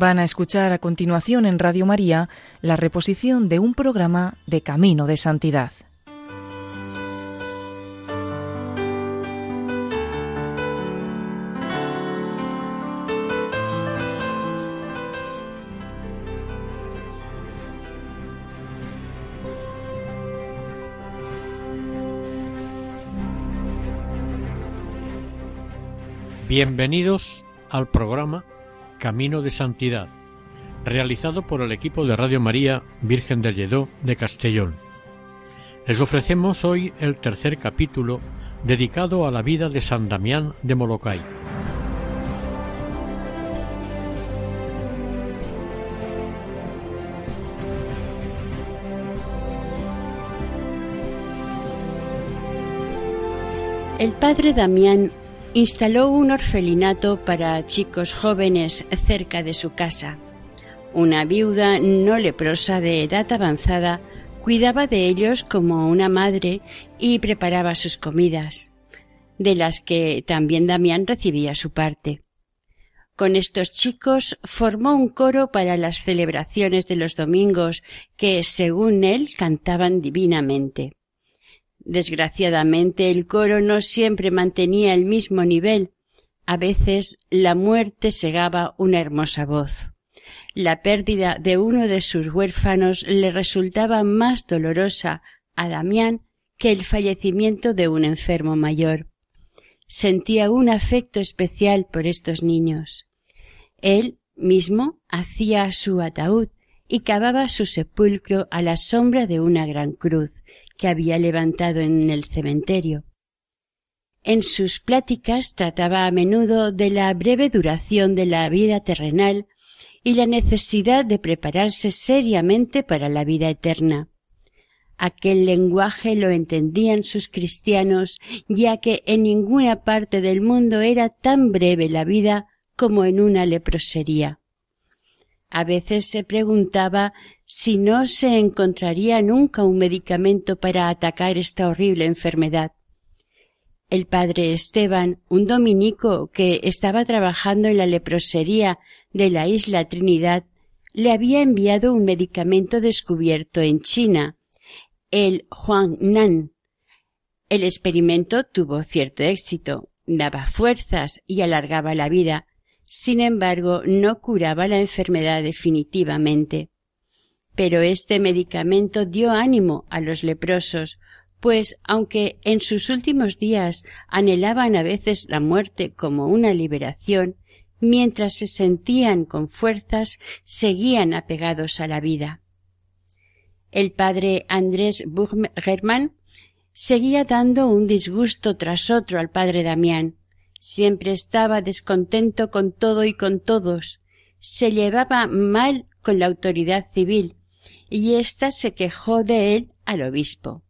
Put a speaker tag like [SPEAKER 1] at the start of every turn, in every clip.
[SPEAKER 1] Van a escuchar a continuación en Radio María la reposición de un programa de Camino de Santidad.
[SPEAKER 2] Bienvenidos al programa Camino de Santidad, realizado por el equipo de Radio María Virgen del Lledó de Castellón. Les ofrecemos hoy el tercer capítulo dedicado a la vida de San Damián de Molokai.
[SPEAKER 3] El padre Damián instaló un orfelinato para chicos jóvenes cerca de su casa. Una viuda no leprosa de edad avanzada cuidaba de ellos como una madre y preparaba sus comidas, de las que también Damián recibía su parte. Con estos chicos formó un coro para las celebraciones de los domingos que, según él, cantaban divinamente. Desgraciadamente el coro no siempre mantenía el mismo nivel. A veces la muerte segaba una hermosa voz. La pérdida de uno de sus huérfanos le resultaba más dolorosa a Damián que el fallecimiento de un enfermo mayor. Sentía un afecto especial por estos niños. Él mismo hacía su ataúd y cavaba su sepulcro a la sombra de una gran cruz que había levantado en el cementerio. En sus pláticas trataba a menudo de la breve duración de la vida terrenal y la necesidad de prepararse seriamente para la vida eterna. Aquel lenguaje lo entendían sus cristianos, ya que en ninguna parte del mundo era tan breve la vida como en una leprosería. A veces se preguntaba si no se encontraría nunca un medicamento para atacar esta horrible enfermedad. El padre Esteban, un dominico que estaba trabajando en la leprosería de la isla Trinidad, le había enviado un medicamento descubierto en China, el Nan. El experimento tuvo cierto éxito, daba fuerzas y alargaba la vida, sin embargo, no curaba la enfermedad definitivamente. Pero este medicamento dio ánimo a los leprosos, pues aunque en sus últimos días anhelaban a veces la muerte como una liberación, mientras se sentían con fuerzas, seguían apegados a la vida. El padre Andrés Burgerman seguía dando un disgusto tras otro al padre Damián, Siempre estaba descontento con todo y con todos. Se llevaba mal con la autoridad civil, y ésta se quejó de él al obispo.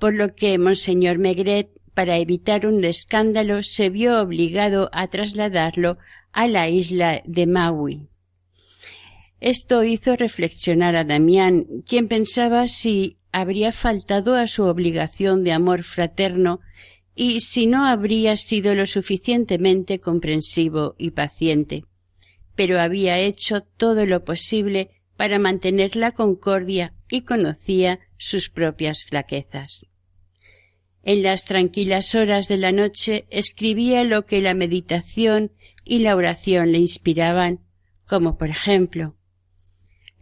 [SPEAKER 3] Por lo que Monseñor Megret, para evitar un escándalo, se vio obligado a trasladarlo a la isla de Maui. Esto hizo reflexionar a Damián, quien pensaba si habría faltado a su obligación de amor fraterno y si no habría sido lo suficientemente comprensivo y paciente. Pero había hecho todo lo posible para mantener la concordia y conocía sus propias flaquezas. En las tranquilas horas de la noche escribía lo que la meditación y la oración le inspiraban, como por ejemplo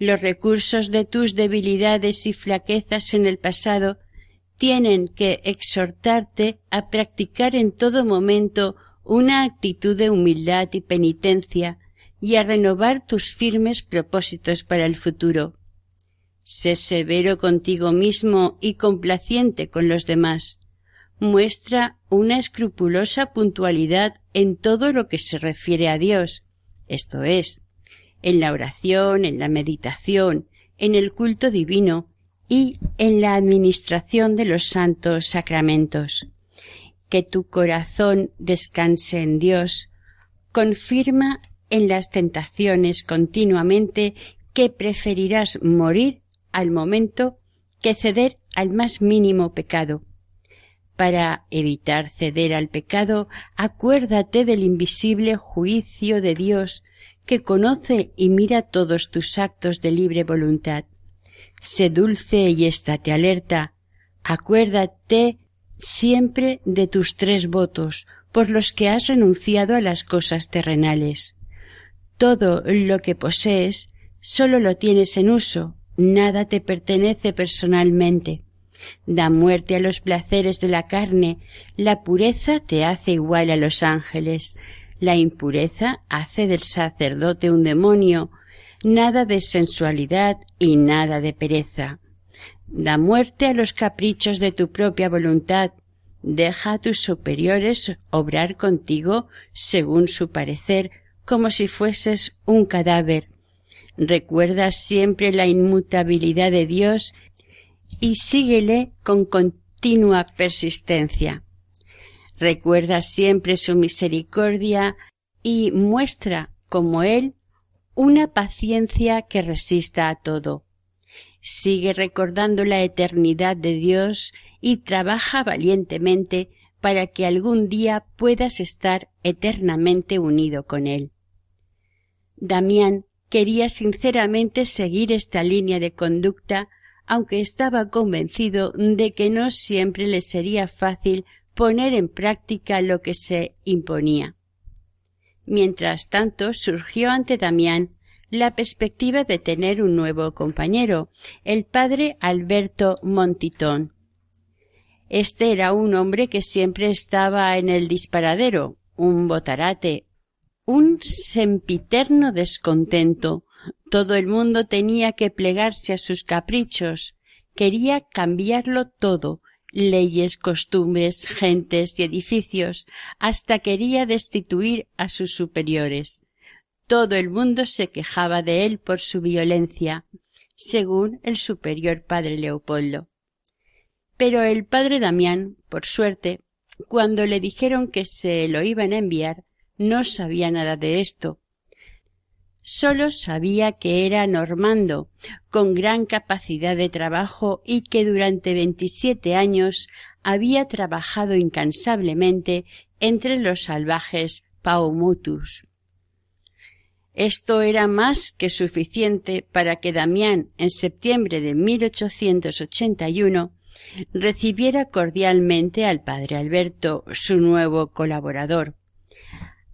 [SPEAKER 3] los recursos de tus debilidades y flaquezas en el pasado tienen que exhortarte a practicar en todo momento una actitud de humildad y penitencia y a renovar tus firmes propósitos para el futuro. Sé severo contigo mismo y complaciente con los demás. Muestra una escrupulosa puntualidad en todo lo que se refiere a Dios, esto es, en la oración, en la meditación, en el culto divino, y en la administración de los santos sacramentos. Que tu corazón descanse en Dios, confirma en las tentaciones continuamente que preferirás morir al momento que ceder al más mínimo pecado. Para evitar ceder al pecado, acuérdate del invisible juicio de Dios que conoce y mira todos tus actos de libre voluntad. Sé dulce y estate alerta. Acuérdate siempre de tus tres votos, por los que has renunciado a las cosas terrenales. Todo lo que posees solo lo tienes en uso, nada te pertenece personalmente. Da muerte a los placeres de la carne, la pureza te hace igual a los ángeles, la impureza hace del sacerdote un demonio, nada de sensualidad y nada de pereza. Da muerte a los caprichos de tu propia voluntad, deja a tus superiores obrar contigo según su parecer, como si fueses un cadáver. Recuerda siempre la inmutabilidad de Dios y síguele con continua persistencia. Recuerda siempre su misericordia y muestra, como Él, una paciencia que resista a todo. Sigue recordando la eternidad de Dios y trabaja valientemente para que algún día puedas estar eternamente unido con Él. Damián quería sinceramente seguir esta línea de conducta, aunque estaba convencido de que no siempre le sería fácil poner en práctica lo que se imponía. Mientras tanto surgió ante Damián la perspectiva de tener un nuevo compañero, el padre Alberto Montitón. Este era un hombre que siempre estaba en el disparadero, un botarate, un sempiterno descontento. Todo el mundo tenía que plegarse a sus caprichos. Quería cambiarlo todo, leyes, costumbres, gentes y edificios, hasta quería destituir a sus superiores. Todo el mundo se quejaba de él por su violencia, según el superior padre Leopoldo. Pero el padre Damián, por suerte, cuando le dijeron que se lo iban a enviar, no sabía nada de esto. Sólo sabía que era normando, con gran capacidad de trabajo y que durante veintisiete años había trabajado incansablemente entre los salvajes Paumutus. Esto era más que suficiente para que Damián, en septiembre de 1881, recibiera cordialmente al padre Alberto, su nuevo colaborador.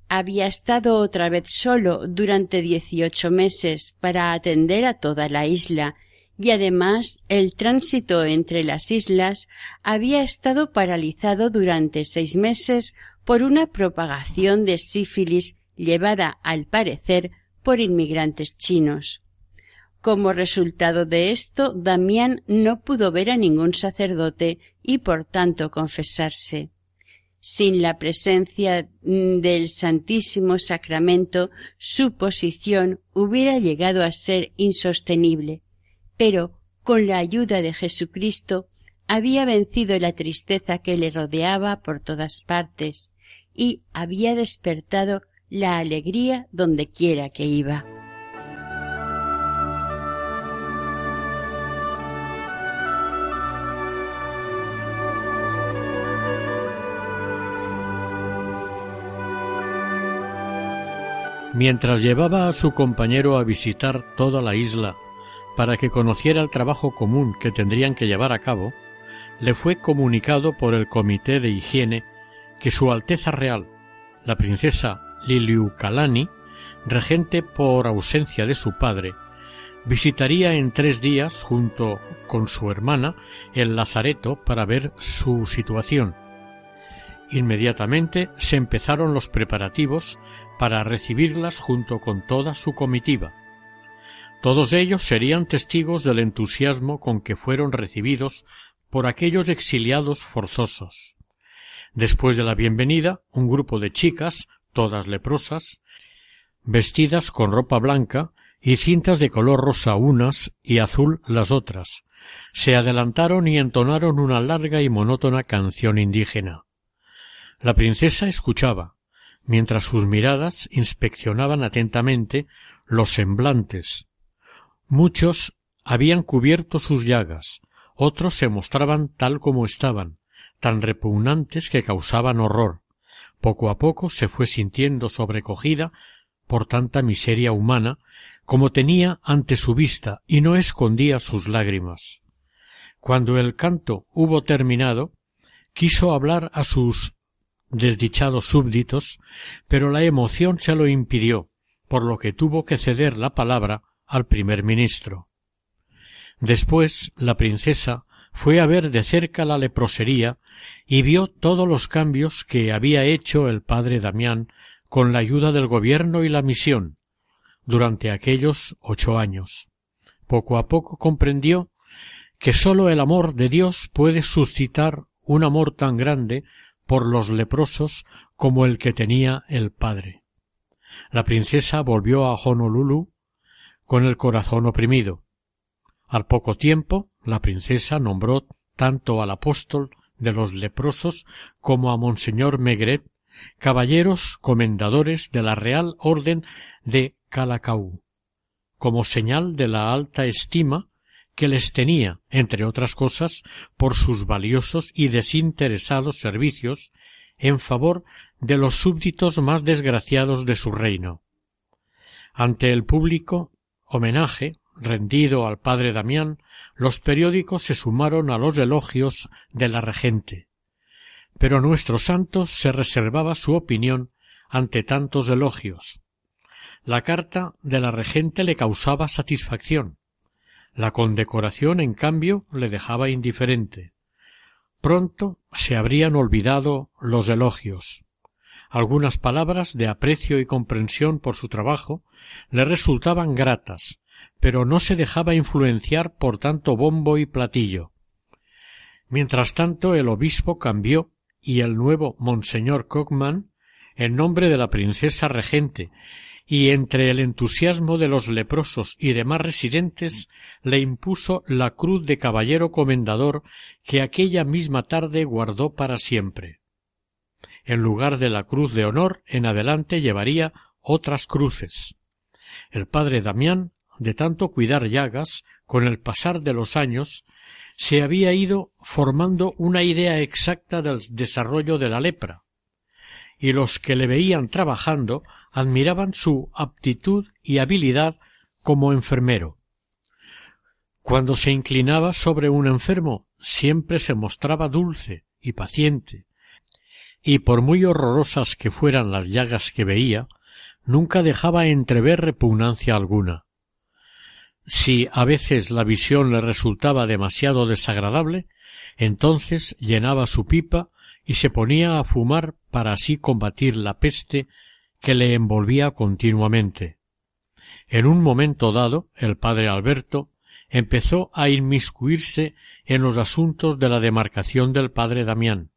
[SPEAKER 3] Había estado otra vez solo durante dieciocho meses para atender a toda la isla y además el tránsito entre las islas había estado paralizado durante seis meses por una propagación de sífilis llevada al parecer por inmigrantes chinos. Como resultado de esto, Damián no pudo ver a ningún sacerdote y por tanto confesarse. Sin la presencia del Santísimo Sacramento, su posición hubiera llegado a ser insostenible, pero con la ayuda de Jesucristo había vencido la tristeza que le rodeaba por todas partes y había despertado la alegría donde quiera que iba.
[SPEAKER 2] Mientras llevaba a su compañero a visitar toda la isla para que conociera el trabajo común que tendrían que llevar a cabo, le fue comunicado por el Comité de Higiene que Su Alteza Real, la princesa Liliuokalani, regente por ausencia de su padre, visitaría en tres días junto con su hermana el lazareto para ver su situación. Inmediatamente se empezaron los preparativos para recibirlas junto con toda su comitiva. Todos ellos serían testigos del entusiasmo con que fueron recibidos por aquellos exiliados forzosos. Después de la bienvenida, un grupo de chicas todas leprosas, vestidas con ropa blanca y cintas de color rosa unas y azul las otras, se adelantaron y entonaron una larga y monótona canción indígena. La princesa escuchaba, mientras sus miradas inspeccionaban atentamente los semblantes. Muchos habían cubierto sus llagas, otros se mostraban tal como estaban, tan repugnantes que causaban horror, poco a poco se fue sintiendo sobrecogida por tanta miseria humana como tenía ante su vista y no escondía sus lágrimas. Cuando el canto hubo terminado, quiso hablar a sus desdichados súbditos, pero la emoción se lo impidió, por lo que tuvo que ceder la palabra al primer ministro. Después la princesa fue a ver de cerca la leprosería y vio todos los cambios que había hecho el padre Damián con la ayuda del gobierno y la misión durante aquellos ocho años. Poco a poco comprendió que sólo el amor de Dios puede suscitar un amor tan grande por los leprosos como el que tenía el padre. La princesa volvió a Honolulu con el corazón oprimido. Al poco tiempo, la princesa nombró tanto al apóstol de los leprosos como a Monseñor Megret, caballeros comendadores de la Real Orden de Calacau, como señal de la alta estima que les tenía, entre otras cosas, por sus valiosos y desinteresados servicios en favor de los súbditos más desgraciados de su reino. Ante el público homenaje rendido al padre Damián, los periódicos se sumaron a los elogios de la regente. Pero nuestro santo se reservaba su opinión ante tantos elogios. La carta de la regente le causaba satisfacción, la condecoración, en cambio, le dejaba indiferente. Pronto se habrían olvidado los elogios. Algunas palabras de aprecio y comprensión por su trabajo le resultaban gratas, pero no se dejaba influenciar por tanto bombo y platillo. Mientras tanto el obispo cambió y el nuevo monseñor Cockman, en nombre de la princesa regente y entre el entusiasmo de los leprosos y demás residentes le impuso la cruz de caballero comendador que aquella misma tarde guardó para siempre. En lugar de la cruz de honor, en adelante llevaría otras cruces. El padre Damián, de tanto cuidar llagas, con el pasar de los años, se había ido formando una idea exacta del desarrollo de la lepra, y los que le veían trabajando admiraban su aptitud y habilidad como enfermero. Cuando se inclinaba sobre un enfermo, siempre se mostraba dulce y paciente, y por muy horrorosas que fueran las llagas que veía, nunca dejaba entrever repugnancia alguna. Si a veces la visión le resultaba demasiado desagradable, entonces llenaba su pipa y se ponía a fumar para así combatir la peste que le envolvía continuamente. En un momento dado, el padre Alberto empezó a inmiscuirse en los asuntos de la demarcación del padre Damián.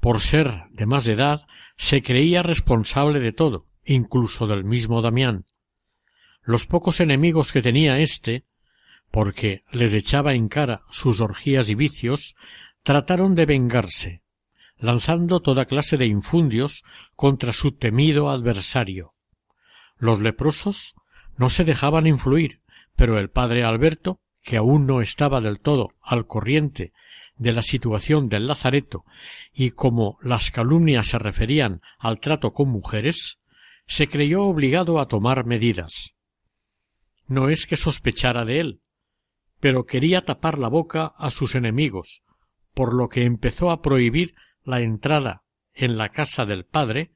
[SPEAKER 2] Por ser de más edad, se creía responsable de todo, incluso del mismo Damián. Los pocos enemigos que tenía éste, porque les echaba en cara sus orgías y vicios, trataron de vengarse, lanzando toda clase de infundios contra su temido adversario. Los leprosos no se dejaban influir, pero el padre Alberto, que aún no estaba del todo al corriente de la situación del lazareto y como las calumnias se referían al trato con mujeres, se creyó obligado a tomar medidas. No es que sospechara de él, pero quería tapar la boca a sus enemigos, por lo que empezó a prohibir la entrada en la casa del padre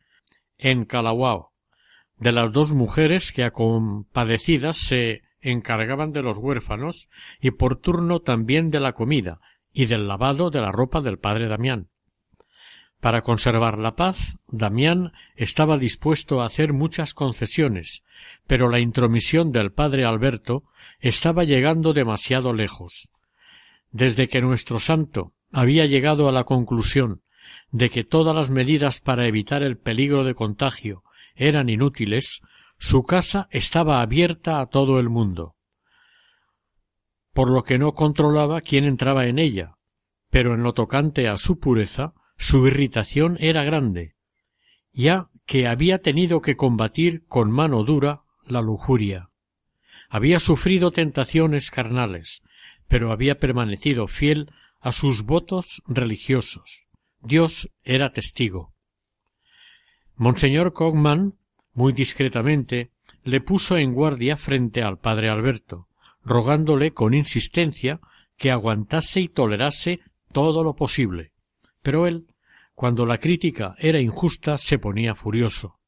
[SPEAKER 2] en Calawao de las dos mujeres que compadecidas se encargaban de los huérfanos y por turno también de la comida y del lavado de la ropa del padre Damián. Para conservar la paz, Damián estaba dispuesto a hacer muchas concesiones, pero la intromisión del padre Alberto estaba llegando demasiado lejos. Desde que nuestro santo había llegado a la conclusión de que todas las medidas para evitar el peligro de contagio eran inútiles, su casa estaba abierta a todo el mundo, por lo que no controlaba quién entraba en ella, pero en lo tocante a su pureza, su irritación era grande, ya que había tenido que combatir con mano dura la lujuria. Había sufrido tentaciones carnales, pero había permanecido fiel a sus votos religiosos Dios era testigo. Monseñor Cogman muy discretamente, le puso en guardia frente al padre Alberto, rogándole con insistencia que aguantase y tolerase todo lo posible. Pero él, cuando la crítica era injusta, se ponía furioso.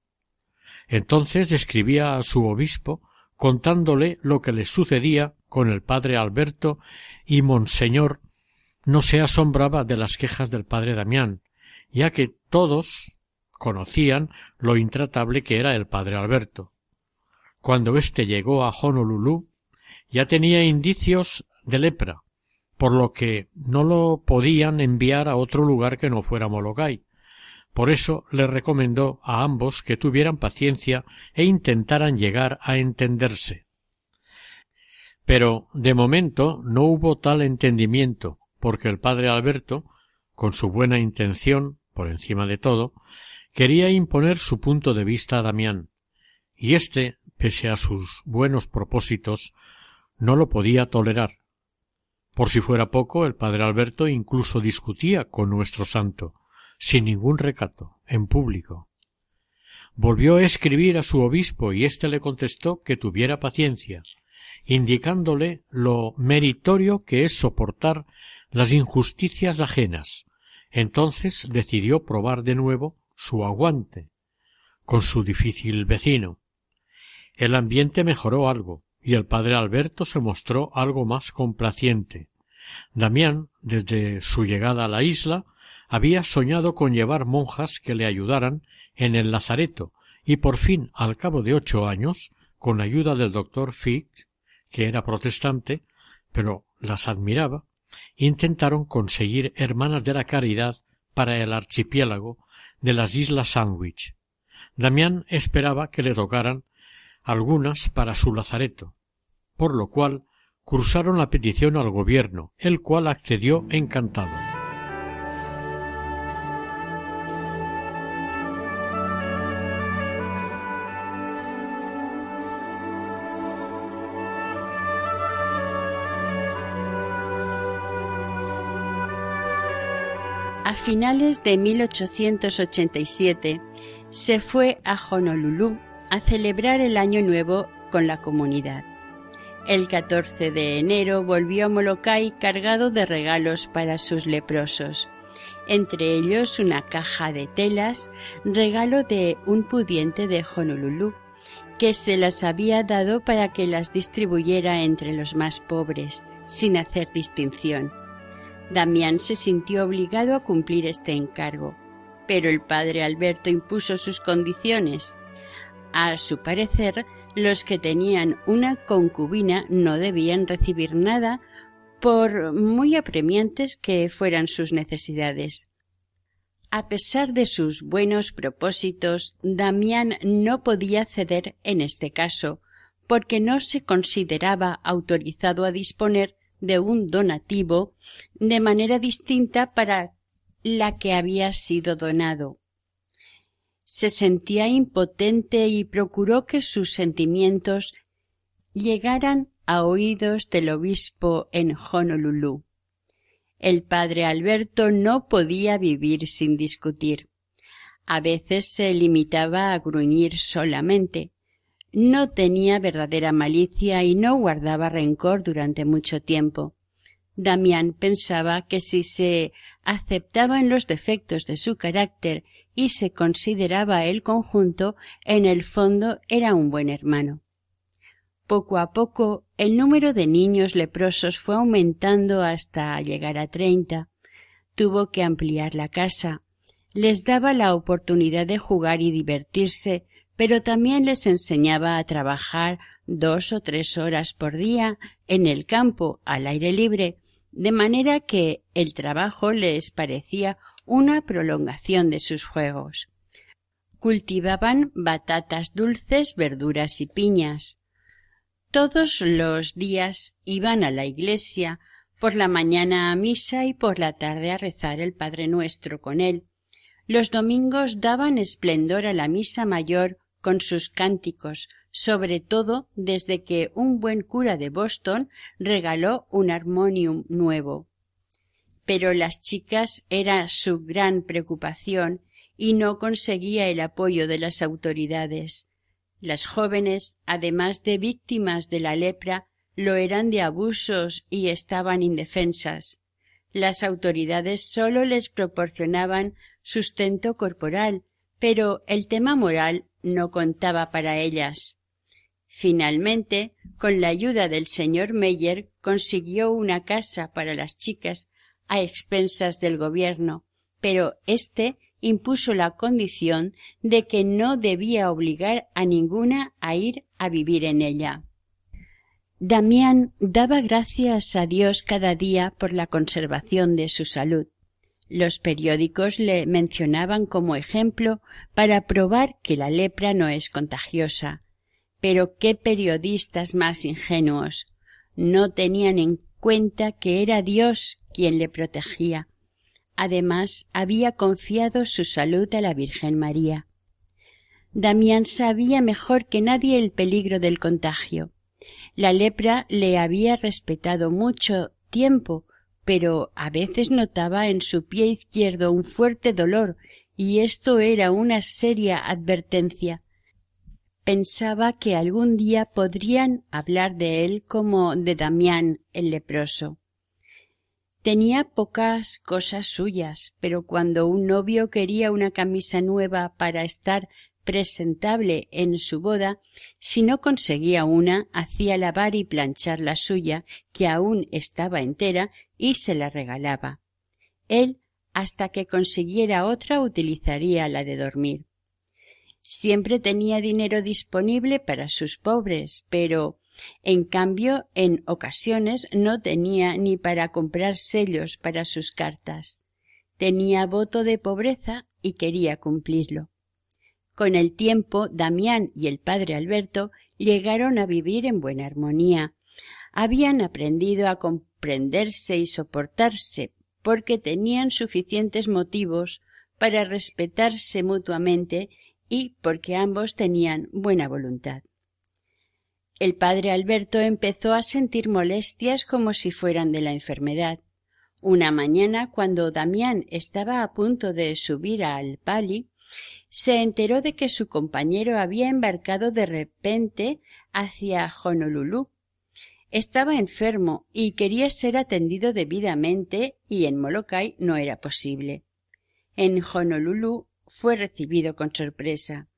[SPEAKER 2] Entonces escribía a su obispo contándole lo que le sucedía con el padre Alberto y Monseñor no se asombraba de las quejas del padre Damián, ya que todos conocían lo intratable que era el padre Alberto. Cuando éste llegó a Honolulu, ya tenía indicios de lepra, por lo que no lo podían enviar a otro lugar que no fuera Molokai. Por eso le recomendó a ambos que tuvieran paciencia e intentaran llegar a entenderse. Pero de momento no hubo tal entendimiento, porque el padre Alberto, con su buena intención, por encima de todo, quería imponer su punto de vista a Damián, y éste, pese a sus buenos propósitos, no lo podía tolerar. Por si fuera poco, el padre Alberto incluso discutía con nuestro santo, sin ningún recato, en público. Volvió a escribir a su obispo y éste le contestó que tuviera paciencia, indicándole lo meritorio que es soportar las injusticias ajenas. Entonces decidió probar de nuevo su aguante con su difícil vecino. El ambiente mejoró algo, y el padre Alberto se mostró algo más complaciente. Damián, desde su llegada a la isla, había soñado con llevar monjas que le ayudaran en el lazareto, y por fin, al cabo de ocho años, con ayuda del doctor Fick, que era protestante, pero las admiraba, intentaron conseguir hermanas de la caridad para el archipiélago de las Islas Sandwich. Damián esperaba que le tocaran algunas para su lazareto, por lo cual cruzaron la petición al gobierno, el cual accedió encantado.
[SPEAKER 3] A finales de 1887 se fue a Honolulu a celebrar el Año Nuevo con la comunidad. El 14 de enero volvió a Molokai cargado de regalos para sus leprosos, entre ellos una caja de telas, regalo de un pudiente de Honolulu, que se las había dado para que las distribuyera entre los más pobres, sin hacer distinción. Damián se sintió obligado a cumplir este encargo, pero el padre Alberto impuso sus condiciones. A su parecer, los que tenían una concubina no debían recibir nada por muy apremiantes que fueran sus necesidades. A pesar de sus buenos propósitos, Damián no podía ceder en este caso, porque no se consideraba autorizado a disponer de un donativo de manera distinta para la que había sido donado. Se sentía impotente y procuró que sus sentimientos llegaran a oídos del obispo en Honolulu. El padre Alberto no podía vivir sin discutir. A veces se limitaba a gruñir solamente, no tenía verdadera malicia y no guardaba rencor durante mucho tiempo. Damián pensaba que si se aceptaban los defectos de su carácter y se consideraba el conjunto, en el fondo era un buen hermano. Poco a poco el número de niños leprosos fue aumentando hasta llegar a treinta. Tuvo que ampliar la casa. Les daba la oportunidad de jugar y divertirse pero también les enseñaba a trabajar dos o tres horas por día en el campo al aire libre, de manera que el trabajo les parecía una prolongación de sus juegos. Cultivaban batatas dulces, verduras y piñas. Todos los días iban a la iglesia, por la mañana a misa y por la tarde a rezar el Padre Nuestro con él. Los domingos daban esplendor a la misa mayor con sus cánticos, sobre todo desde que un buen cura de Boston regaló un armonium nuevo. Pero las chicas era su gran preocupación y no conseguía el apoyo de las autoridades. Las jóvenes, además de víctimas de la lepra, lo eran de abusos y estaban indefensas. Las autoridades sólo les proporcionaban sustento corporal, pero el tema moral no contaba para ellas. Finalmente, con la ayuda del señor Meyer, consiguió una casa para las chicas a expensas del gobierno, pero éste impuso la condición de que no debía obligar a ninguna a ir a vivir en ella. Damián daba gracias a Dios cada día por la conservación de su salud. Los periódicos le mencionaban como ejemplo para probar que la lepra no es contagiosa. Pero qué periodistas más ingenuos. No tenían en cuenta que era Dios quien le protegía. Además, había confiado su salud a la Virgen María. Damián sabía mejor que nadie el peligro del contagio. La lepra le había respetado mucho tiempo, pero a veces notaba en su pie izquierdo un fuerte dolor, y esto era una seria advertencia. Pensaba que algún día podrían hablar de él como de Damián el leproso. Tenía pocas cosas suyas, pero cuando un novio quería una camisa nueva para estar presentable en su boda, si no conseguía una, hacía lavar y planchar la suya, que aún estaba entera, y se la regalaba. Él, hasta que consiguiera otra, utilizaría la de dormir. Siempre tenía dinero disponible para sus pobres, pero, en cambio, en ocasiones no tenía ni para comprar sellos para sus cartas. Tenía voto de pobreza y quería cumplirlo. Con el tiempo, Damián y el padre Alberto llegaron a vivir en buena armonía. Habían aprendido a comprenderse y soportarse, porque tenían suficientes motivos para respetarse mutuamente y porque ambos tenían buena voluntad. El padre Alberto empezó a sentir molestias como si fueran de la enfermedad. Una mañana, cuando Damián estaba a punto de subir al pali, se enteró de que su compañero había embarcado de repente hacia Honolulu. Estaba enfermo y quería ser atendido debidamente y en Molokai no era posible. En Honolulu fue recibido con sorpresa.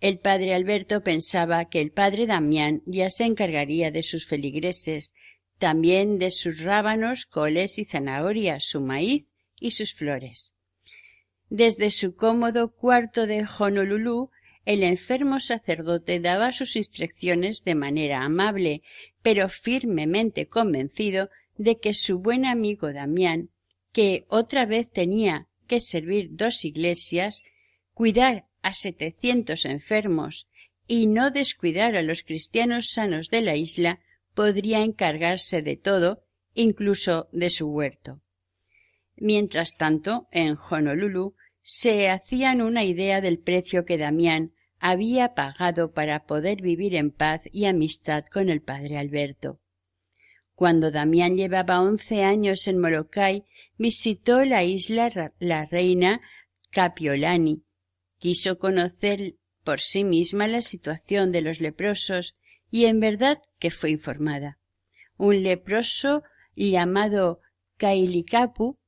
[SPEAKER 3] El padre Alberto pensaba que el padre Damián ya se encargaría de sus feligreses, también de sus rábanos, coles y zanahorias, su maíz y sus flores. Desde su cómodo cuarto de Honolulu, el enfermo sacerdote daba sus instrucciones de manera amable, pero firmemente convencido de que su buen amigo Damián, que otra vez tenía que servir dos iglesias, cuidar a setecientos enfermos y no descuidar a los cristianos sanos de la isla, podría encargarse de todo, incluso de su huerto. Mientras tanto, en Honolulu se hacían una idea del precio que Damián había pagado para poder vivir en paz y amistad con el padre Alberto. Cuando Damián llevaba once años en Molokai, visitó la isla La Reina Capiolani. Quiso conocer por sí misma la situación de los leprosos y en verdad que fue informada. Un leproso llamado Kailikapu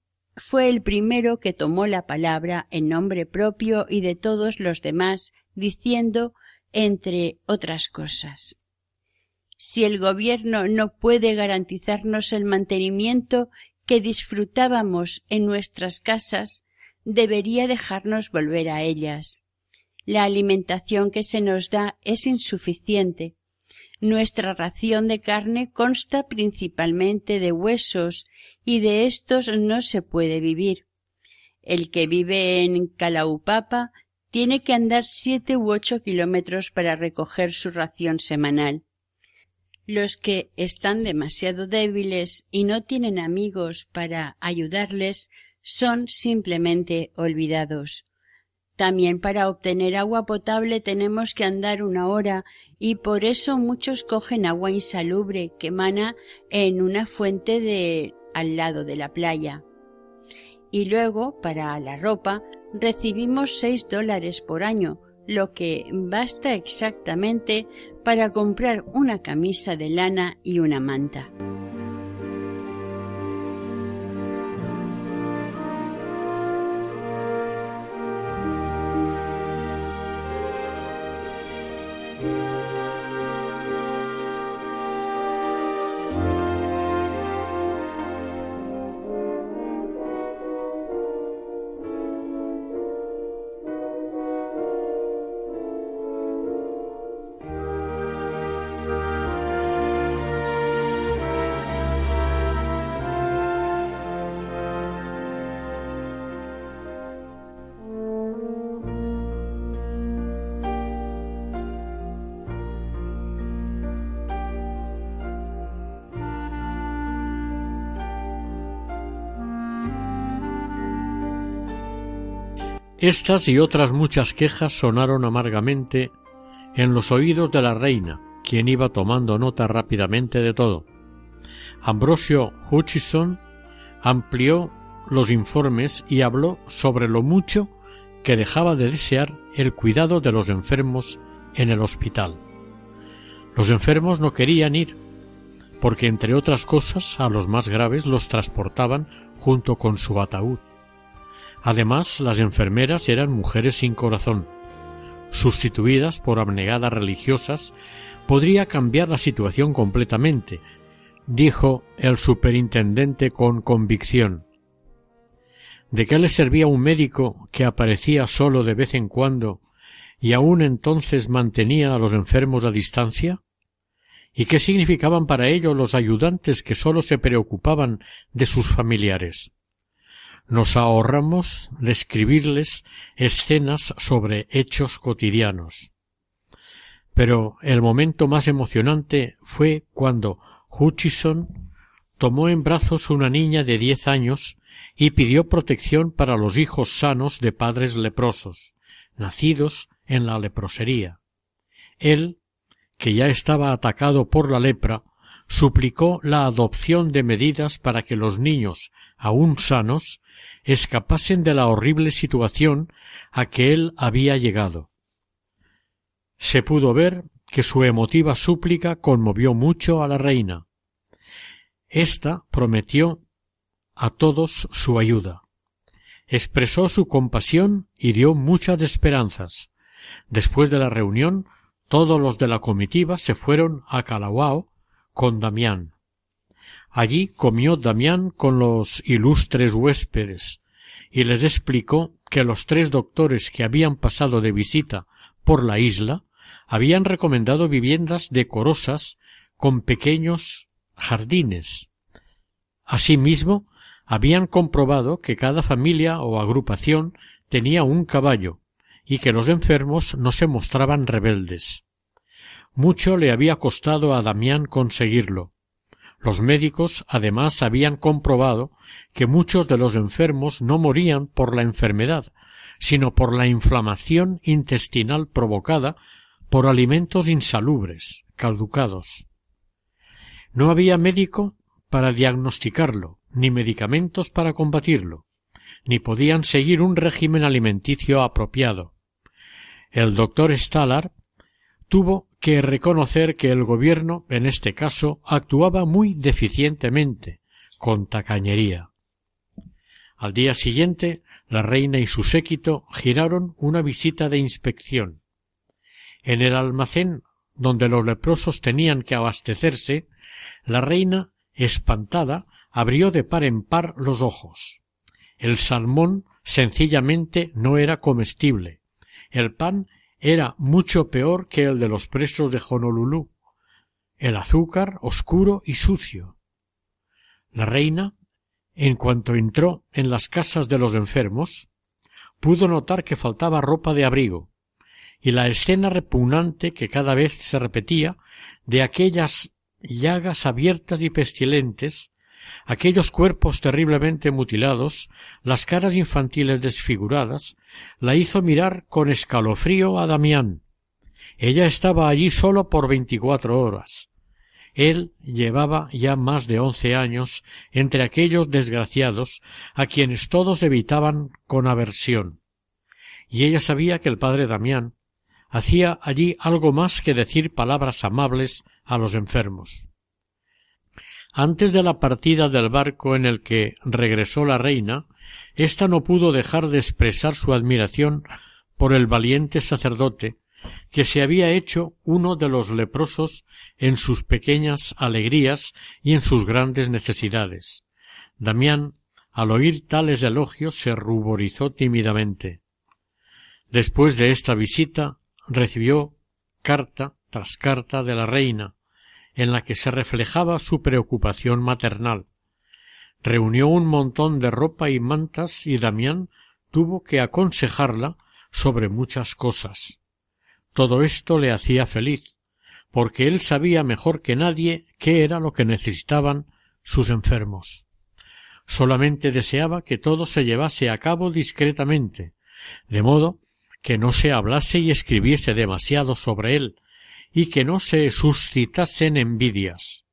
[SPEAKER 3] fue el primero que tomó la palabra en nombre propio y de todos los demás, diciendo, entre otras cosas, si el gobierno no puede garantizarnos el mantenimiento que disfrutábamos en nuestras casas, debería dejarnos volver a ellas. La alimentación que se nos da es insuficiente nuestra ración de carne consta principalmente de huesos y de estos no se puede vivir. El que vive en Calaupapa tiene que andar siete u ocho kilómetros para recoger su ración semanal. Los que están demasiado débiles y no tienen amigos para ayudarles son simplemente olvidados. También para obtener agua potable tenemos que andar una hora y por eso muchos cogen agua insalubre que emana en una fuente de al lado de la playa. Y luego, para la ropa, recibimos seis dólares por año, lo que basta exactamente para comprar una camisa de lana y una manta.
[SPEAKER 2] Estas y otras muchas quejas sonaron amargamente en los oídos de la reina, quien iba tomando nota rápidamente de todo. Ambrosio Hutchison amplió los informes y habló sobre lo mucho que dejaba de desear el cuidado de los enfermos en el hospital. Los enfermos no querían ir, porque entre otras cosas a los más graves los transportaban junto con su ataúd. Además, las enfermeras eran mujeres sin corazón. Sustituidas por abnegadas religiosas, podría cambiar la situación completamente, dijo el superintendente con convicción. ¿De qué le servía un médico que aparecía solo de vez en cuando y aun entonces mantenía a los enfermos a distancia? ¿Y qué significaban para ello los ayudantes que sólo se preocupaban de sus familiares? Nos ahorramos describirles escenas sobre hechos cotidianos. Pero el momento más emocionante fue cuando Hutchison tomó en brazos una niña de diez años y pidió protección para los hijos sanos de padres leprosos, nacidos en la leprosería. Él, que ya estaba atacado por la lepra, suplicó la adopción de medidas para que los niños aún sanos escapasen de la horrible situación a que él había llegado. Se pudo ver que su emotiva súplica conmovió mucho a la reina. Esta prometió a todos su ayuda. Expresó su compasión y dio muchas esperanzas. Después de la reunión, todos los de la comitiva se fueron a Calauao con Damián. Allí comió Damián con los ilustres huéspedes y les explicó que los tres doctores que habían pasado de visita por la isla habían recomendado viviendas decorosas con pequeños jardines. Asimismo, habían comprobado que cada familia o agrupación tenía un caballo y que los enfermos no se mostraban rebeldes. Mucho le había costado a Damián conseguirlo, los médicos además habían comprobado que muchos de los enfermos no morían por la enfermedad, sino por la inflamación intestinal provocada por alimentos insalubres, caducados. No había médico para diagnosticarlo, ni medicamentos para combatirlo, ni podían seguir un régimen alimenticio apropiado. El doctor Stalar tuvo que reconocer que el gobierno, en este caso, actuaba muy deficientemente, con tacañería. Al día siguiente, la reina y su séquito giraron una visita de inspección. En el almacén donde los leprosos tenían que abastecerse, la reina, espantada, abrió de par en par los ojos. El salmón sencillamente no era comestible. El pan era mucho peor que el de los presos de Honolulu, el azúcar oscuro y sucio. La reina, en cuanto entró en las casas de los enfermos, pudo notar que faltaba ropa de abrigo, y la escena repugnante que cada vez se repetía de aquellas llagas abiertas y pestilentes aquellos cuerpos terriblemente mutilados, las caras infantiles desfiguradas, la hizo mirar con escalofrío a Damián. Ella estaba allí solo por veinticuatro horas. Él llevaba ya más de once años entre aquellos desgraciados a quienes todos evitaban con aversión. Y ella sabía que el padre Damián, hacía allí algo más que decir palabras amables a los enfermos. Antes de la partida del barco en el que regresó la reina, ésta no pudo dejar de expresar su admiración por el valiente sacerdote, que se había hecho uno de los leprosos en sus pequeñas alegrías y en sus grandes necesidades. Damián, al oír tales elogios, se ruborizó tímidamente. Después de esta visita, recibió carta tras carta de la reina, en la que se reflejaba su preocupación maternal. Reunió un montón de ropa y mantas y Damián tuvo que aconsejarla sobre muchas cosas. Todo esto le hacía feliz, porque él sabía mejor que nadie qué era lo que necesitaban sus enfermos. Solamente deseaba que todo se llevase a cabo discretamente, de modo que no se hablase y escribiese demasiado sobre él, y que no se suscitasen envidias.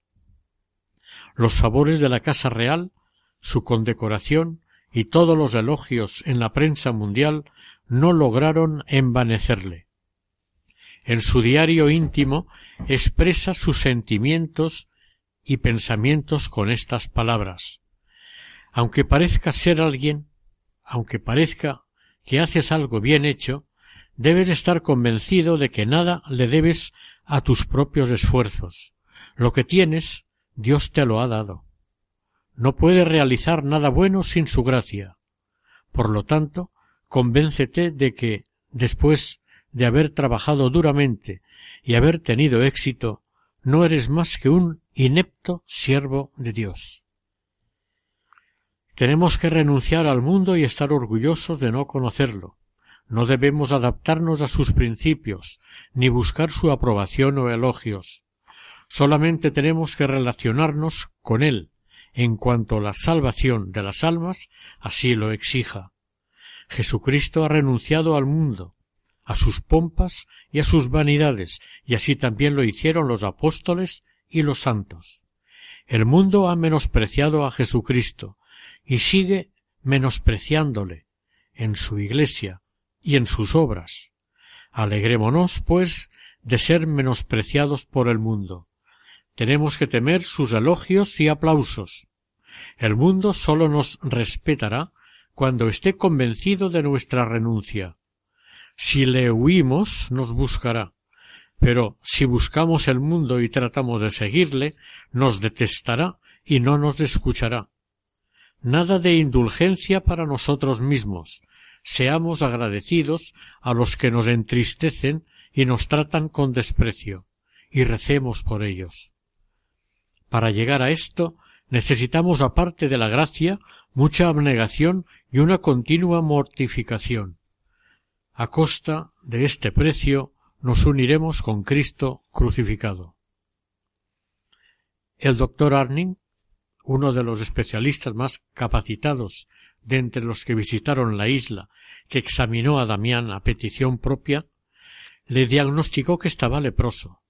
[SPEAKER 2] Los favores de la Casa Real, su condecoración y todos los elogios en la prensa mundial no lograron envanecerle. En su diario íntimo expresa sus sentimientos y pensamientos con estas palabras. Aunque parezca ser alguien, aunque parezca que haces algo bien hecho, debes estar convencido de que nada le debes a tus propios esfuerzos. Lo que tienes, Dios te lo ha dado. No puedes realizar nada bueno sin su gracia. Por lo tanto, convéncete de que, después de haber trabajado duramente y haber tenido éxito, no eres más que un inepto siervo de Dios. Tenemos que renunciar al mundo y estar orgullosos de no conocerlo. No debemos adaptarnos a sus principios, ni buscar su aprobación o elogios. Solamente tenemos que relacionarnos con él, en cuanto la salvación de las almas así lo exija. Jesucristo ha renunciado al mundo, a sus pompas y a sus vanidades, y así también lo hicieron los apóstoles y los santos. El mundo ha menospreciado a Jesucristo, y sigue menospreciándole en su Iglesia y en sus obras. Alegrémonos, pues, de ser menospreciados por el mundo. Tenemos que temer sus elogios y aplausos. El mundo sólo nos respetará cuando esté convencido de nuestra renuncia. Si le huimos, nos buscará. Pero si buscamos el mundo y tratamos de seguirle, nos detestará y no nos escuchará. Nada de indulgencia para nosotros mismos. Seamos agradecidos a los que nos entristecen y nos tratan con desprecio, y recemos por ellos. Para llegar a esto necesitamos, aparte de la gracia, mucha abnegación y una continua mortificación. A costa de este precio nos uniremos con Cristo crucificado. El doctor Arning uno de los especialistas más capacitados de entre los que visitaron la isla, que examinó a Damián a petición propia, le diagnosticó que estaba leproso.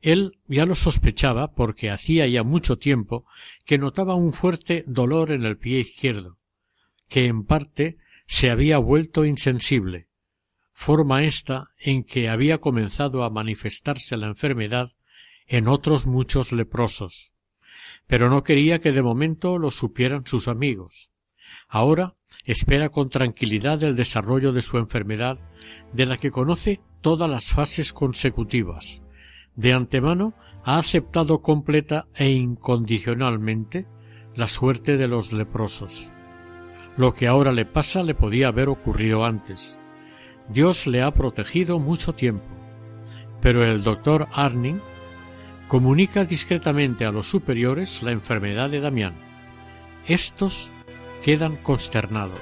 [SPEAKER 2] Él ya lo sospechaba porque hacía ya mucho tiempo que notaba un fuerte dolor en el pie izquierdo, que en parte se había vuelto insensible, forma esta en que había comenzado a manifestarse la enfermedad en otros muchos leprosos pero no quería que de momento lo supieran sus amigos. Ahora espera con tranquilidad el desarrollo de su enfermedad, de la que conoce todas las fases consecutivas. De antemano ha aceptado completa e incondicionalmente la suerte de los leprosos. Lo que ahora le pasa le podía haber ocurrido antes. Dios le ha protegido mucho tiempo. Pero el doctor Arning comunica discretamente a los superiores la enfermedad de Damián. Estos quedan consternados.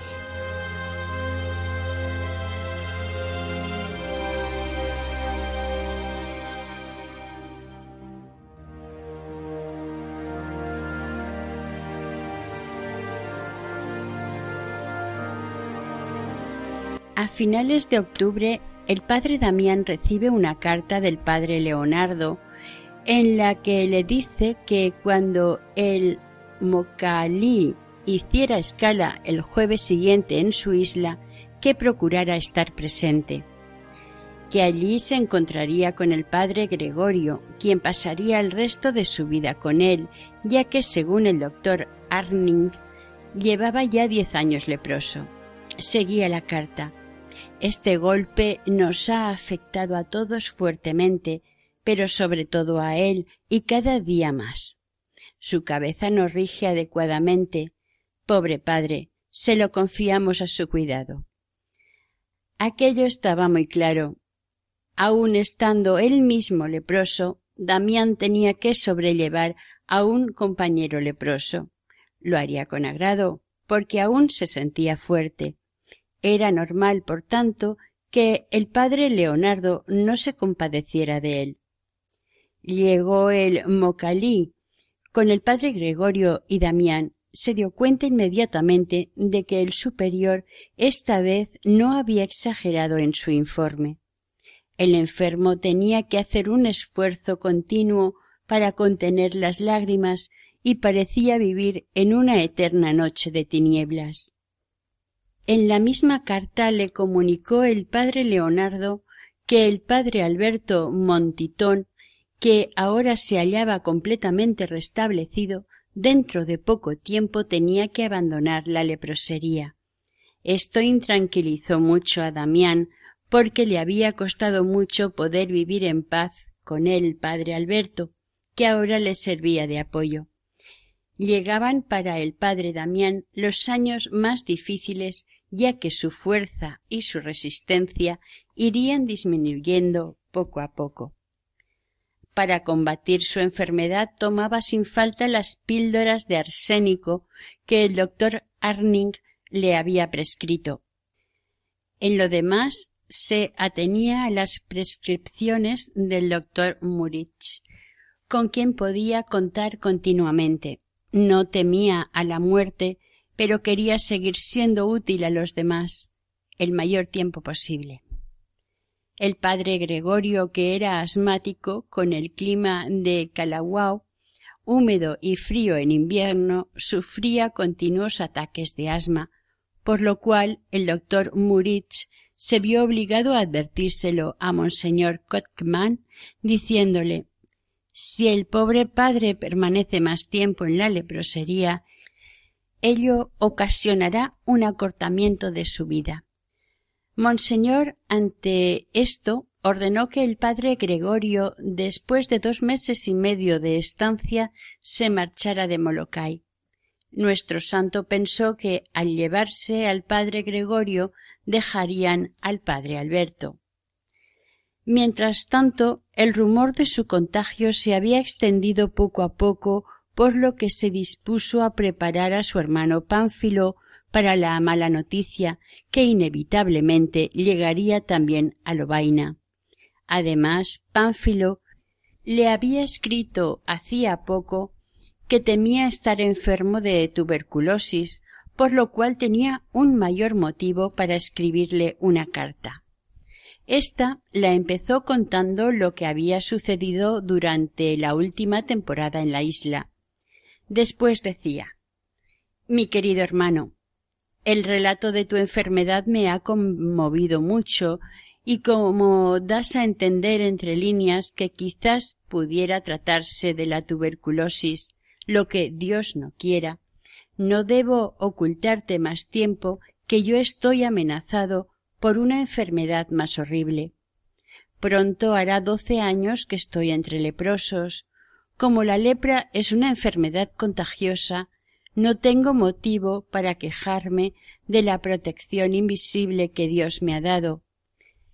[SPEAKER 3] A finales de octubre, el padre Damián recibe una carta del padre Leonardo en la que le dice que cuando el Mocalí hiciera escala el jueves siguiente en su isla, que procurara estar presente, que allí se encontraría con el padre Gregorio, quien pasaría el resto de su vida con él, ya que según el doctor Arning llevaba ya diez años leproso. Seguía la carta. Este golpe nos ha afectado a todos fuertemente, pero sobre todo a él y cada día más. Su cabeza no rige adecuadamente. Pobre padre, se lo confiamos a su cuidado. Aquello estaba muy claro. Aun estando él mismo leproso, Damián tenía que sobrellevar a un compañero leproso. Lo haría con agrado, porque aún se sentía fuerte. Era normal, por tanto, que el padre Leonardo no se compadeciera de él. Llegó el Mocalí con el padre Gregorio y Damián. Se dio cuenta inmediatamente de que el superior esta vez no había exagerado en su informe. El enfermo tenía que hacer un esfuerzo continuo para contener las lágrimas y parecía vivir en una eterna noche de tinieblas. En la misma carta le comunicó el padre Leonardo que el padre Alberto Montitón, que ahora se hallaba completamente restablecido, dentro de poco tiempo tenía que abandonar la leprosería. Esto intranquilizó mucho a Damián, porque le había costado mucho poder vivir en paz con el padre Alberto, que ahora le servía de apoyo. Llegaban para el padre Damián los años más difíciles ya que su fuerza y su resistencia irían disminuyendo poco a poco. Para combatir su enfermedad tomaba sin falta las píldoras de arsénico que el doctor Arning le había prescrito. En lo demás se atenía a las prescripciones del doctor Muritz, con quien podía contar continuamente. No temía a la muerte pero quería seguir siendo útil a los demás el mayor tiempo posible. El padre Gregorio, que era asmático con el clima de Calawao, húmedo y frío en invierno, sufría continuos ataques de asma, por lo cual el doctor Muritz se vio obligado a advertírselo a monseñor Kotkman, diciéndole si el pobre padre permanece más tiempo en la leprosería, ello ocasionará un acortamiento de su vida. Monseñor, ante esto, ordenó que el padre Gregorio, después de dos meses y medio de estancia, se marchara de Molokai. Nuestro santo pensó que al llevarse al padre Gregorio dejarían al padre Alberto. Mientras tanto, el rumor de su contagio se había extendido poco a poco por lo que se dispuso a preparar a su hermano Pánfilo para la mala noticia que inevitablemente llegaría también a Lobaina. Además, Pánfilo le había escrito hacía poco que temía estar enfermo de tuberculosis, por lo cual tenía un mayor motivo para escribirle una carta. Esta la empezó contando lo que había sucedido durante la última temporada en la isla, Después decía Mi querido hermano, el relato de tu enfermedad me ha conmovido mucho y como das a entender entre líneas que quizás pudiera tratarse de la tuberculosis, lo que Dios no quiera, no debo ocultarte más tiempo que yo estoy amenazado por una enfermedad más horrible. Pronto hará doce años que estoy entre leprosos, como la lepra es una enfermedad contagiosa, no tengo motivo para quejarme de la protección invisible que Dios me ha dado.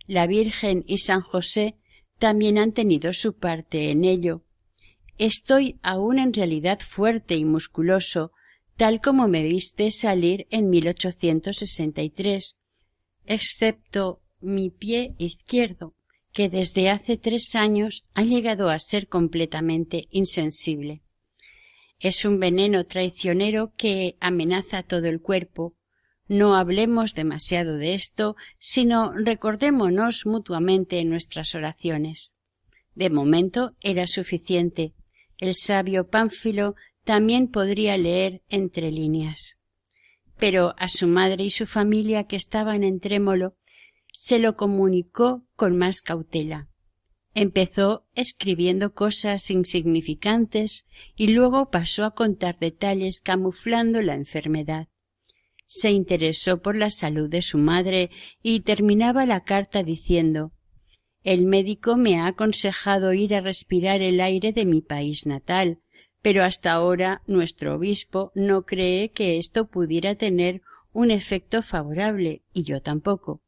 [SPEAKER 3] La Virgen y San José también han tenido su parte en ello. Estoy aún en realidad fuerte y musculoso, tal como me viste salir en 1863, excepto mi pie izquierdo, que desde hace tres años ha llegado a ser completamente insensible. Es un veneno traicionero que amenaza todo el cuerpo. No hablemos demasiado de esto, sino recordémonos mutuamente en nuestras oraciones. De momento era suficiente. El sabio Pánfilo también podría leer entre líneas. Pero a su madre y su familia que estaban en Trémolo se lo comunicó con más cautela. Empezó escribiendo cosas insignificantes y luego pasó a contar detalles camuflando la enfermedad. Se interesó por la salud de su madre y terminaba la carta diciendo El médico me ha aconsejado ir a respirar el aire de mi país natal, pero hasta ahora nuestro obispo no cree que esto pudiera tener un efecto favorable y yo tampoco.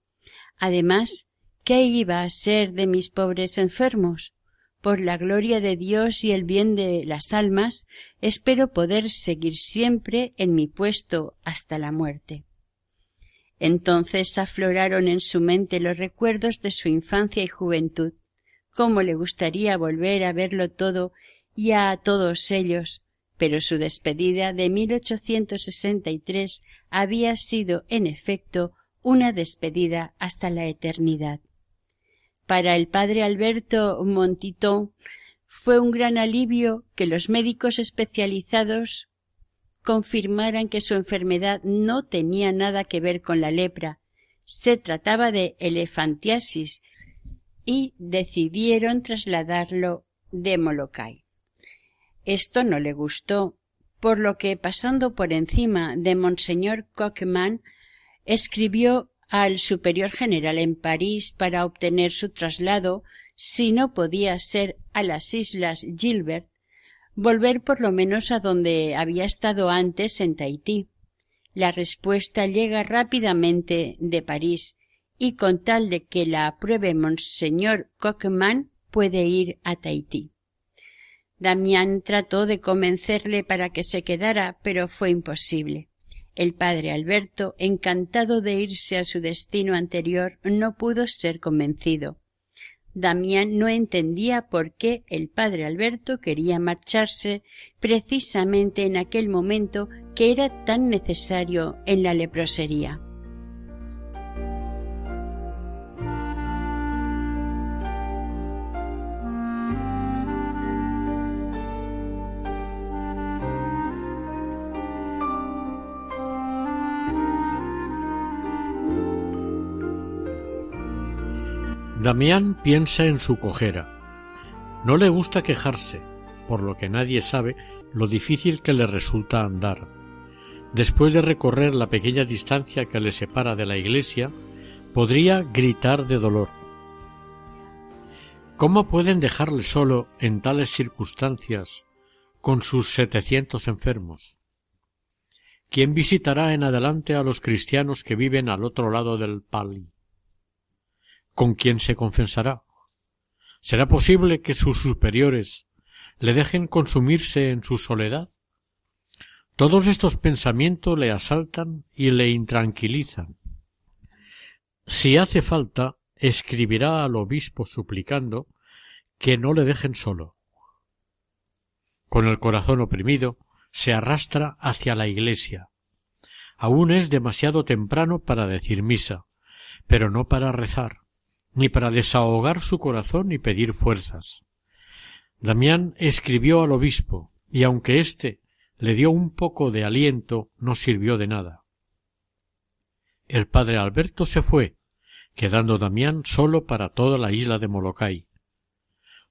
[SPEAKER 3] Además, ¿qué iba a ser de mis pobres enfermos? Por la gloria de Dios y el bien de las almas, espero poder seguir siempre en mi puesto hasta la muerte. Entonces afloraron en su mente los recuerdos de su infancia y juventud. Cómo le gustaría volver a verlo todo y a todos ellos, pero su despedida de 1863 había sido, en efecto, una despedida hasta la eternidad. Para el padre Alberto Montitón fue un gran alivio que los médicos especializados confirmaran que su enfermedad no tenía nada que ver con la lepra, se trataba de elefantiasis y decidieron trasladarlo de Molokai. Esto no le gustó, por lo que pasando por encima de Monseñor Cockman escribió al superior general en París para obtener su traslado, si no podía ser a las islas Gilbert, volver por lo menos a donde había estado antes en Tahití. La respuesta llega rápidamente de París y con tal de que la apruebe Monseñor Cockman puede ir a Tahití. Damián trató de convencerle para que se quedara, pero fue imposible. El padre Alberto, encantado de irse a su destino anterior, no pudo ser convencido. Damián no entendía por qué el padre Alberto quería marcharse precisamente en aquel momento que era tan necesario en la leprosería.
[SPEAKER 2] Damián piensa en su cojera. No le gusta quejarse, por lo que nadie sabe lo difícil que le resulta andar. Después de recorrer la pequeña distancia que le separa de la iglesia, podría gritar de dolor. ¿Cómo pueden dejarle solo en tales circunstancias con sus setecientos enfermos? ¿Quién visitará en adelante a los cristianos que viven al otro lado del Pali? ¿Con quién se confesará? ¿Será posible que sus superiores le dejen consumirse en su soledad? Todos estos pensamientos le asaltan y le intranquilizan. Si hace falta, escribirá al obispo suplicando que no le dejen solo. Con el corazón oprimido, se arrastra hacia la iglesia. Aún es demasiado temprano para decir misa, pero no para rezar ni para desahogar su corazón y pedir fuerzas. Damián escribió al obispo, y aunque éste le dio un poco de aliento, no sirvió de nada. El padre Alberto se fue, quedando Damián solo para toda la isla de Molokai.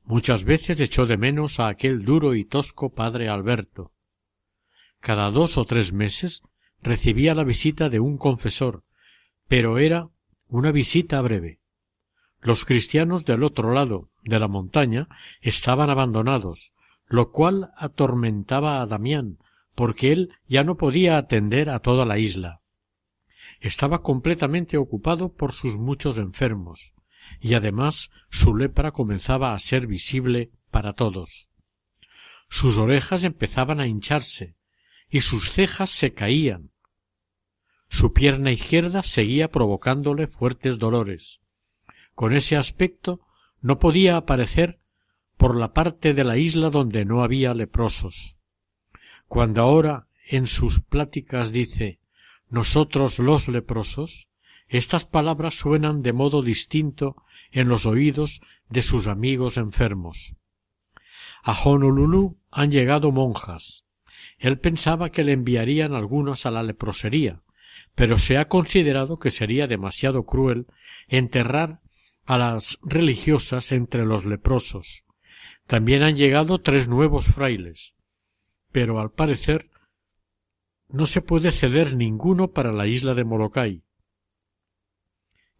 [SPEAKER 2] Muchas veces echó de menos a aquel duro y tosco padre Alberto. Cada dos o tres meses recibía la visita de un confesor, pero era una visita breve. Los cristianos del otro lado de la montaña estaban abandonados, lo cual atormentaba a Damián, porque él ya no podía atender a toda la isla. Estaba completamente ocupado por sus muchos enfermos, y además su lepra comenzaba a ser visible para todos. Sus orejas empezaban a hincharse, y sus cejas se caían. Su pierna izquierda seguía provocándole fuertes dolores con ese aspecto no podía aparecer por la parte de la isla donde no había leprosos. Cuando ahora en sus pláticas dice nosotros los leprosos, estas palabras suenan de modo distinto en los oídos de sus amigos enfermos. A Honolulu han llegado monjas. Él pensaba que le enviarían algunas a la leprosería, pero se ha considerado que sería demasiado cruel enterrar a las religiosas entre los leprosos. También han llegado tres nuevos frailes, pero al parecer no se puede ceder ninguno para la isla de Molokai.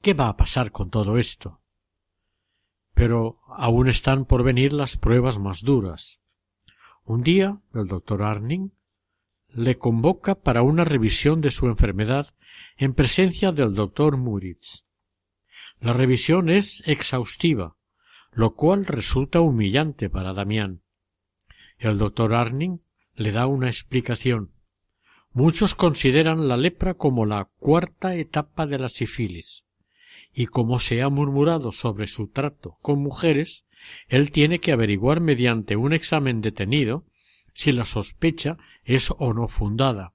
[SPEAKER 2] ¿Qué va a pasar con todo esto? Pero aún están por venir las pruebas más duras. Un día el doctor Arning le convoca para una revisión de su enfermedad en presencia del doctor Muritz. La revisión es exhaustiva, lo cual resulta humillante para Damián. El doctor Arning le da una explicación. Muchos consideran la lepra como la cuarta etapa de la sífilis, y como se ha murmurado sobre su trato con mujeres, él tiene que averiguar mediante un examen detenido si la sospecha es o no fundada.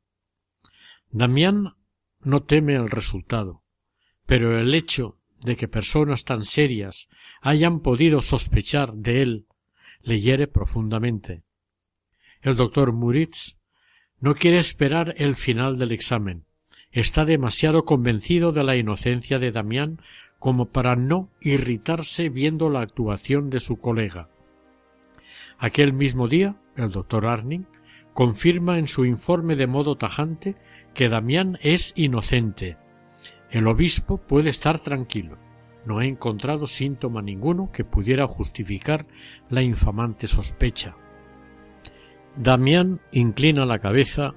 [SPEAKER 2] Damián no teme el resultado, pero el hecho de que personas tan serias hayan podido sospechar de él le hiere profundamente. El doctor Muritz no quiere esperar el final del examen. Está demasiado convencido de la inocencia de Damián como para no irritarse viendo la actuación de su colega. Aquel mismo día, el doctor Arning confirma en su informe de modo tajante que Damián es inocente. El obispo puede estar tranquilo. No ha encontrado síntoma ninguno que pudiera justificar la infamante sospecha. Damián inclina la cabeza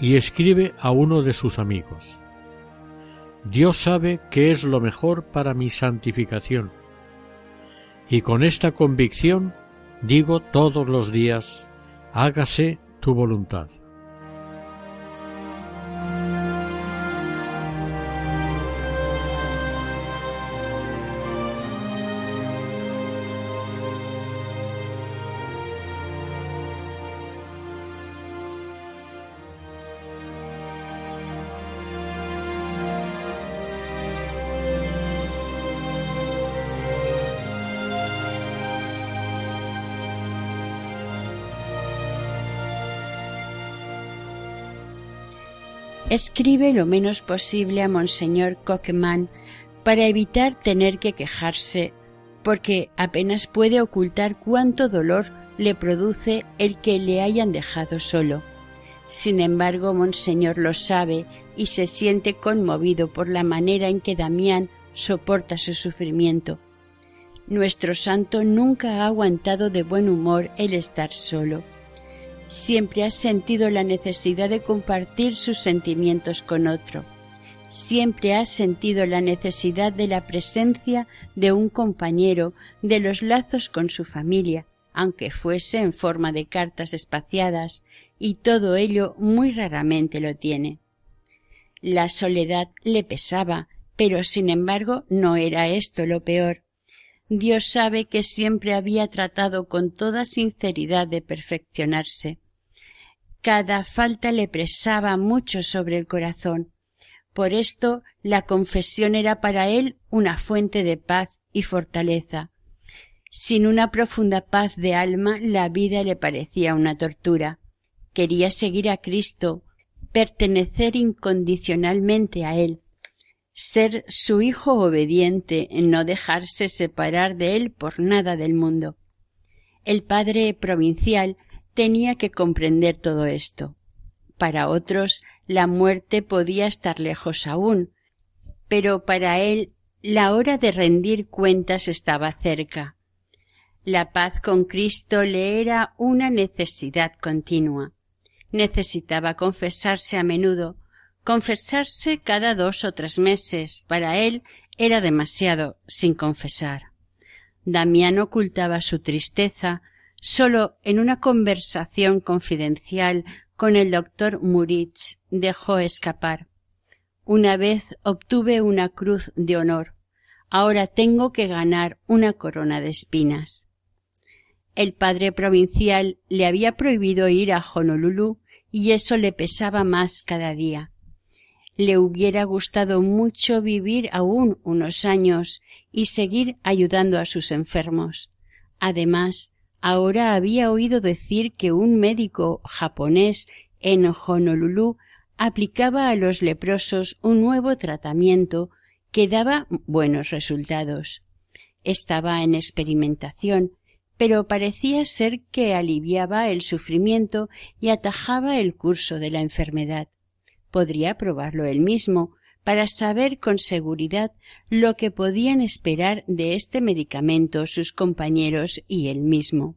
[SPEAKER 2] y escribe a uno de sus amigos. Dios sabe que es lo mejor para mi santificación. Y con esta convicción digo todos los días, hágase tu voluntad.
[SPEAKER 3] Escribe lo menos posible a Monseñor Coqueman para evitar tener que quejarse, porque apenas puede ocultar cuánto dolor le produce el que le hayan dejado solo. Sin embargo, Monseñor lo sabe y se siente conmovido por la manera en que Damián soporta su sufrimiento. Nuestro santo nunca ha aguantado de buen humor el estar solo siempre ha sentido la necesidad de compartir sus sentimientos con otro. Siempre ha sentido la necesidad de la presencia de un compañero, de los lazos con su familia, aunque fuese en forma de cartas espaciadas, y todo ello muy raramente lo tiene. La soledad le pesaba, pero sin embargo no era esto lo peor. Dios sabe que siempre había tratado con toda sinceridad de perfeccionarse. Cada falta le presaba mucho sobre el corazón. Por esto la confesión era para él una fuente de paz y fortaleza. Sin una profunda paz de alma la vida le parecía una tortura. Quería seguir a Cristo, pertenecer incondicionalmente a Él, ser su hijo obediente, no dejarse separar de él por nada del mundo. El padre provincial tenía que comprender todo esto. Para otros la muerte podía estar lejos aún, pero para él la hora de rendir cuentas estaba cerca. La paz con Cristo le era una necesidad continua. Necesitaba confesarse a menudo, Confesarse cada dos o tres meses para él era demasiado sin confesar. Damián ocultaba su tristeza solo en una conversación confidencial con el doctor Muritz dejó escapar. Una vez obtuve una cruz de honor. Ahora tengo que ganar una corona de espinas. El padre provincial le había prohibido ir a Honolulu y eso le pesaba más cada día. Le hubiera gustado mucho vivir aún unos años y seguir ayudando a sus enfermos. Además, ahora había oído decir que un médico japonés en Honolulu aplicaba a los leprosos un nuevo tratamiento que daba buenos resultados. Estaba en experimentación, pero parecía ser que aliviaba el sufrimiento y atajaba el curso de la enfermedad. Podría probarlo él mismo para saber con seguridad lo que podían esperar de este medicamento sus compañeros y él mismo.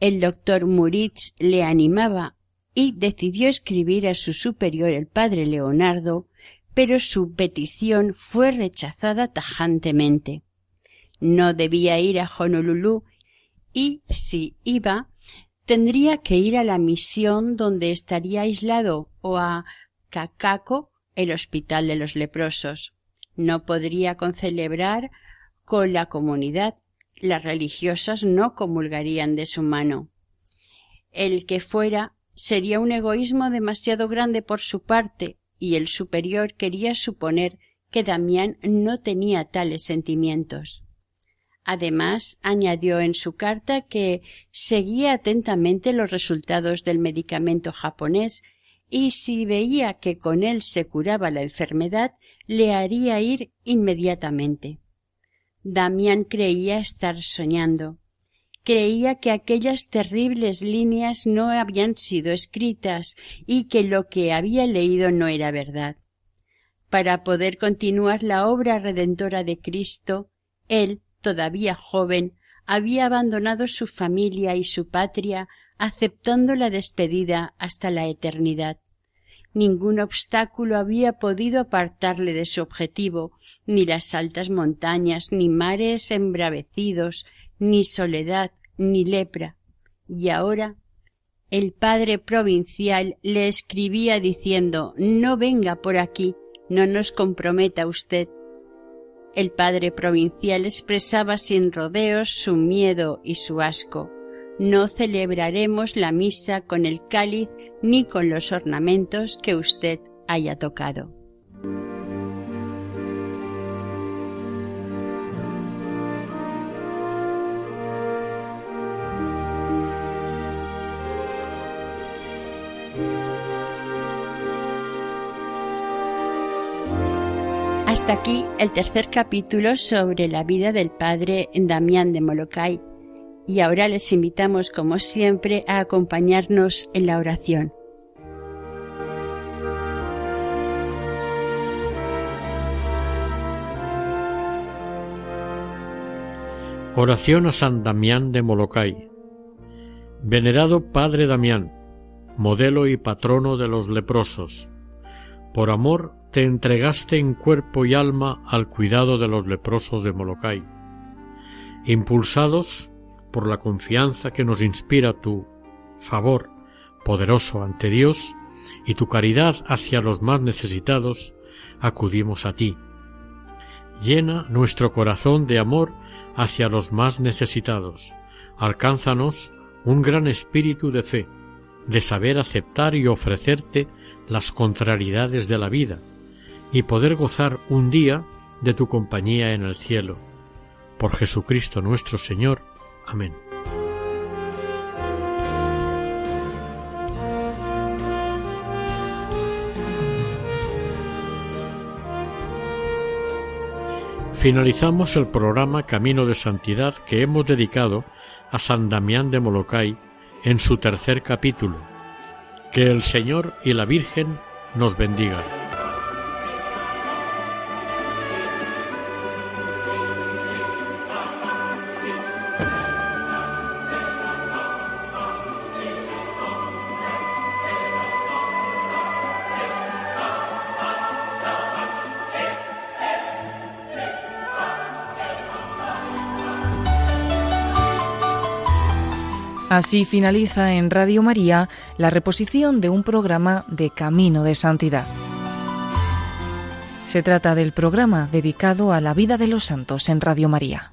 [SPEAKER 3] El doctor Muritz le animaba y decidió escribir a su superior el padre Leonardo, pero su petición fue rechazada tajantemente. No debía ir a Honolulu y, si iba, tendría que ir a la misión donde estaría aislado o a Cacaco, el hospital de los leprosos. No podría concelebrar con la comunidad. Las religiosas no comulgarían de su mano. El que fuera sería un egoísmo demasiado grande por su parte, y el superior quería suponer que Damián no tenía tales sentimientos. Además, añadió en su carta que seguía atentamente los resultados del medicamento japonés y si veía que con él se curaba la enfermedad, le haría ir inmediatamente. Damián creía estar soñando creía que aquellas terribles líneas no habían sido escritas y que lo que había leído no era verdad. Para poder continuar la obra redentora de Cristo, él, todavía joven, había abandonado su familia y su patria, aceptando la despedida hasta la eternidad. Ningún obstáculo había podido apartarle de su objetivo, ni las altas montañas, ni mares embravecidos, ni soledad, ni lepra. Y ahora el padre provincial le escribía diciendo No venga por aquí, no nos comprometa usted. El padre provincial expresaba sin rodeos su miedo y su asco. No celebraremos la misa con el cáliz ni con los ornamentos que usted haya tocado. Hasta aquí el tercer capítulo sobre la vida del padre Damián de Molokai. Y ahora les invitamos, como siempre, a acompañarnos en la oración.
[SPEAKER 2] Oración a San Damián de Molokai. Venerado Padre Damián, modelo y patrono de los leprosos, por amor te entregaste en cuerpo y alma al cuidado de los leprosos de Molokai. Impulsados por la confianza que nos inspira tu favor poderoso ante Dios y tu caridad hacia los más necesitados, acudimos a ti. Llena nuestro corazón de amor hacia los más necesitados. Alcánzanos un gran espíritu de fe, de saber aceptar y ofrecerte las contrariedades de la vida, y poder gozar un día de tu compañía en el cielo. Por Jesucristo nuestro Señor. Amén. Finalizamos el programa Camino de Santidad que hemos dedicado a San Damián de Molokai en su tercer capítulo. Que el Señor y la Virgen nos bendigan.
[SPEAKER 1] Así finaliza en Radio María la reposición de un programa de Camino de Santidad. Se trata del programa dedicado a la vida de los santos en Radio María.